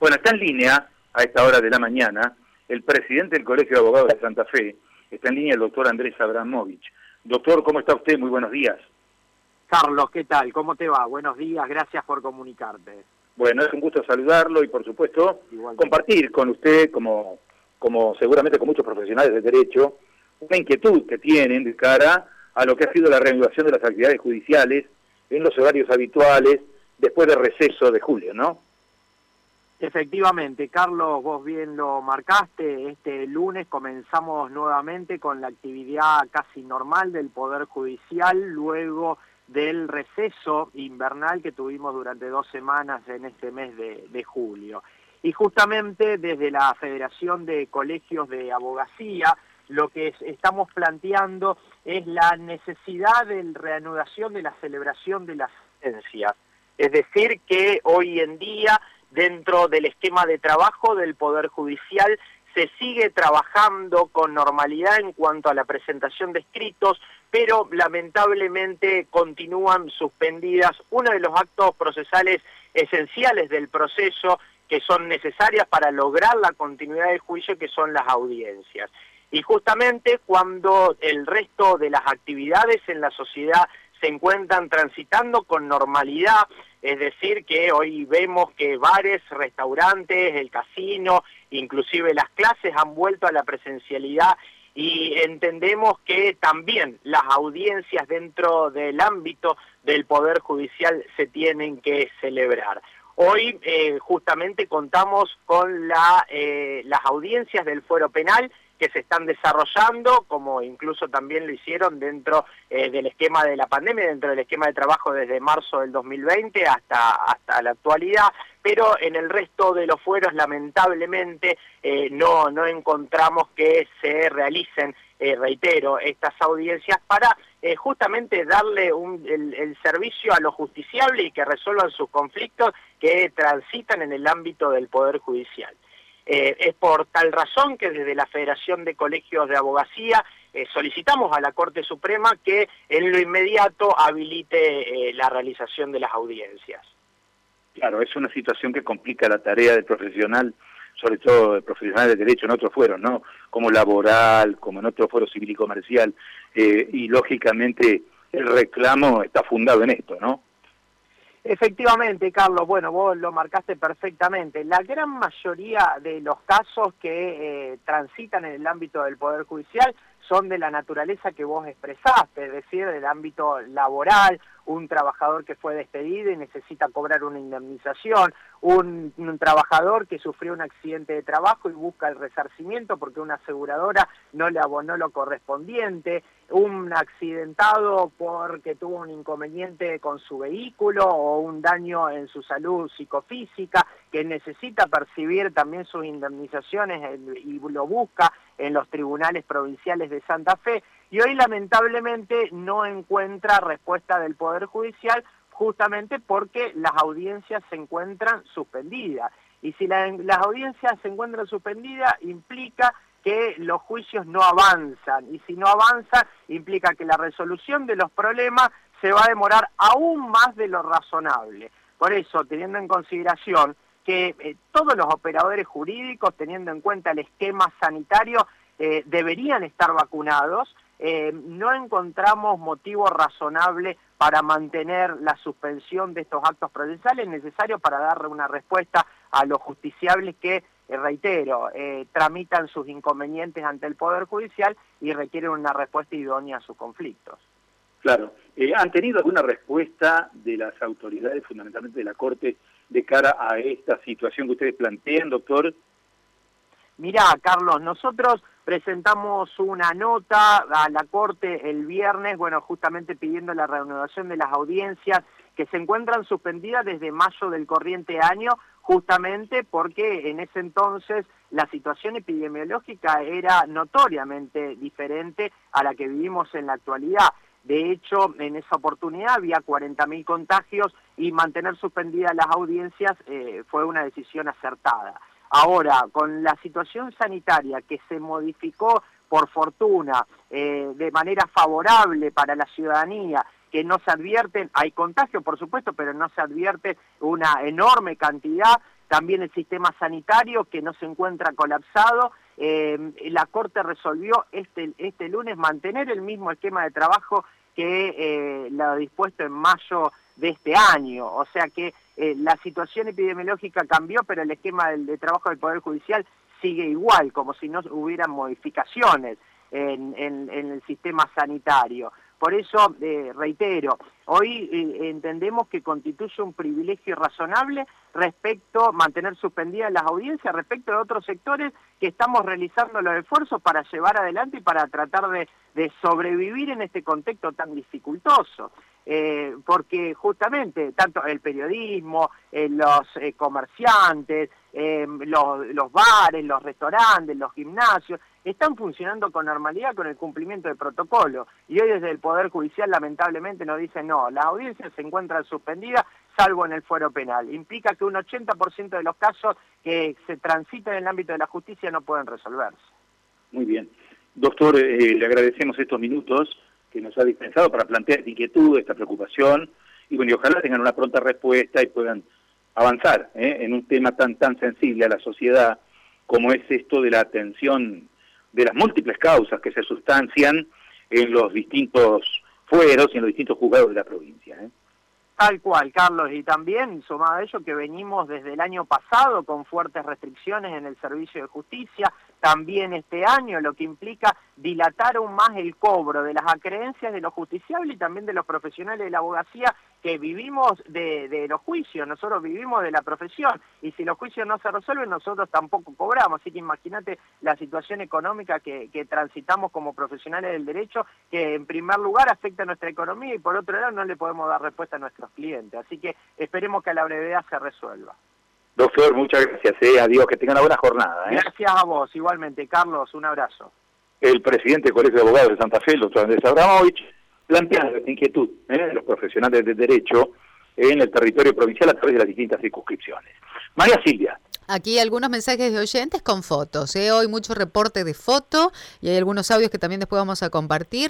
Bueno, está en línea a esta hora de la mañana el presidente del Colegio de Abogados de Santa Fe, está en línea el doctor Andrés Abramovich. Doctor, ¿cómo está usted? Muy buenos días. Carlos, ¿qué tal? ¿Cómo te va? Buenos días, gracias por comunicarte. Bueno, es un gusto saludarlo y por supuesto compartir con usted, como, como seguramente con muchos profesionales de derecho, una inquietud que tienen de cara a lo que ha sido la reanudación de las actividades judiciales en los horarios habituales después del receso de julio, ¿no? Efectivamente, Carlos, vos bien lo marcaste, este lunes comenzamos nuevamente con la actividad casi normal del Poder Judicial, luego del receso invernal que tuvimos durante dos semanas en este mes de, julio. Y justamente desde la Federación de Colegios de Abogacía, lo que estamos planteando es la necesidad de reanudación de la celebración de las sentencias. Es decir, que hoy en día dentro del esquema de trabajo del Poder Judicial se sigue trabajando con normalidad en cuanto a la presentación de escritos, pero lamentablemente continúan suspendidas uno de los actos procesales esenciales del proceso que son necesarias para lograr la continuidad del juicio, que son las audiencias. Y justamente cuando el resto de las actividades en la sociedad se encuentran transitando con normalidad, es decir, que hoy vemos que bares, restaurantes, el casino, inclusive las clases han vuelto a la presencialidad y entendemos que también las audiencias dentro del ámbito del Poder Judicial se tienen que celebrar. Hoy eh, justamente contamos con la, eh, las audiencias del fuero penal que se están desarrollando, como incluso también lo hicieron dentro eh, del esquema de la pandemia, dentro del esquema de trabajo desde marzo del 2020 hasta, hasta la actualidad, pero en el resto de los fueros lamentablemente eh, no, no encontramos que se realicen, eh, reitero, estas audiencias para justamente darle un, el, el servicio a los justiciables y que resuelvan sus conflictos que transitan en el ámbito del Poder Judicial. Eh, es por tal razón que desde la Federación de Colegios de Abogacía eh, solicitamos a la Corte Suprema que en lo inmediato habilite eh, la realización de las audiencias. Claro, es una situación que complica la tarea del profesional, sobre todo el profesional de derecho en otros fueros, ¿no? Como laboral, como en otro foro civil y comercial, y lógicamente el reclamo está fundado en esto, ¿no? Efectivamente, Carlos, bueno, vos lo marcaste perfectamente. La gran mayoría de los casos que eh, transitan en el ámbito del Poder Judicial son de la naturaleza que vos expresaste, es decir, del ámbito laboral, un trabajador que fue despedido y necesita cobrar una indemnización, un, trabajador que sufrió un accidente de trabajo y busca el resarcimiento porque una aseguradora no le abonó lo correspondiente, un accidentado porque tuvo un inconveniente con su vehículo o un daño en su salud psicofísica, que necesita percibir también sus indemnizaciones y lo busca en los tribunales provinciales de Santa Fe y hoy lamentablemente no encuentra respuesta del Poder Judicial justamente porque las audiencias se encuentran suspendidas. Y si las audiencias se encuentran suspendidas, implica que los juicios no avanzan. Y si no avanzan, implica que la resolución de los problemas se va a demorar aún más de lo razonable. Por eso, teniendo en consideración que eh, todos los operadores jurídicos, teniendo en cuenta el esquema sanitario, eh, deberían estar vacunados, eh, no encontramos motivo razonable para mantener la suspensión de estos actos procesales necesarios para darle una respuesta a los justiciables que, reitero, tramitan sus inconvenientes ante el Poder Judicial y requieren una respuesta idónea a sus conflictos. Claro. ¿Han tenido alguna respuesta de las autoridades, fundamentalmente de la Corte, de cara a esta situación que ustedes plantean, doctor? Mirá, Carlos, nosotros presentamos una nota a la Corte el viernes, bueno, justamente pidiendo la reanudación de las audiencias que se encuentran suspendidas desde mayo del corriente año, justamente porque en ese entonces la situación epidemiológica era notoriamente diferente a la que vivimos en la actualidad. De hecho, en esa oportunidad había 40.000 contagios y mantener suspendidas las audiencias eh, fue una decisión acertada. Ahora, con la situación sanitaria que se modificó por fortuna eh, de manera favorable para la ciudadanía, que no se advierten, hay contagio por supuesto, pero no se advierte una enorme cantidad, también el sistema sanitario que no se encuentra colapsado. Eh, la Corte resolvió este, este lunes mantener el mismo esquema de trabajo que eh, lo dispuesto en mayo de este año. O sea que eh, la situación epidemiológica cambió, pero el esquema de trabajo del Poder Judicial sigue igual, como si no hubieran modificaciones en, el sistema sanitario. Por eso, eh, reitero, hoy eh, entendemos que constituye un privilegio razonable respecto a mantener suspendidas las audiencias, respecto de otros sectores que estamos realizando los esfuerzos para llevar adelante y para tratar de, sobrevivir en este contexto tan dificultoso. Eh, porque justamente tanto el periodismo, los comerciantes, los, los bares, los restaurantes, los gimnasios, están funcionando con normalidad con el cumplimiento del protocolo. Y hoy desde el Poder Judicial lamentablemente nos dicen no, las audiencias se encuentran suspendidas salvo en el fuero penal. Implica que un 80% de los casos que se transitan en el ámbito de la justicia no pueden resolverse. Muy bien. Doctor, eh, le agradecemos estos minutos que nos ha dispensado para plantear esta inquietud, esta preocupación, y bueno, y ojalá tengan una pronta respuesta y puedan avanzar ¿eh? en un tema tan tan sensible a la sociedad como es esto de la atención de las múltiples causas que se sustancian en los distintos fueros y en los distintos juzgados de la provincia. ¿eh? Tal cual, Carlos, y también sumado a ello que venimos desde el año pasado con fuertes restricciones en el servicio de justicia, también este año, lo que implica dilatar aún más el cobro de las acreencias de los justiciables y también de los profesionales de la abogacía que vivimos de, los juicios, nosotros vivimos de la profesión y si los juicios no se resuelven nosotros tampoco cobramos, así que imagínate la situación económica que, transitamos como profesionales del derecho que en primer lugar afecta a nuestra economía y por otro lado no le podemos dar respuesta a nuestros clientes, así que esperemos que a la brevedad se resuelva. Doctor, muchas gracias. Eh. Adiós, que tengan una buena jornada. Eh. Gracias a vos, igualmente. Carlos, un abrazo. El presidente del Colegio de Abogados de Santa Fe, el doctor Andrés Abramovich, plantea la inquietud eh, de los profesionales de derecho en el territorio provincial a través de las distintas circunscripciones. María Silvia. Aquí algunos mensajes de oyentes con fotos. Hoy mucho reporte de foto y hay algunos audios que también después vamos a compartir.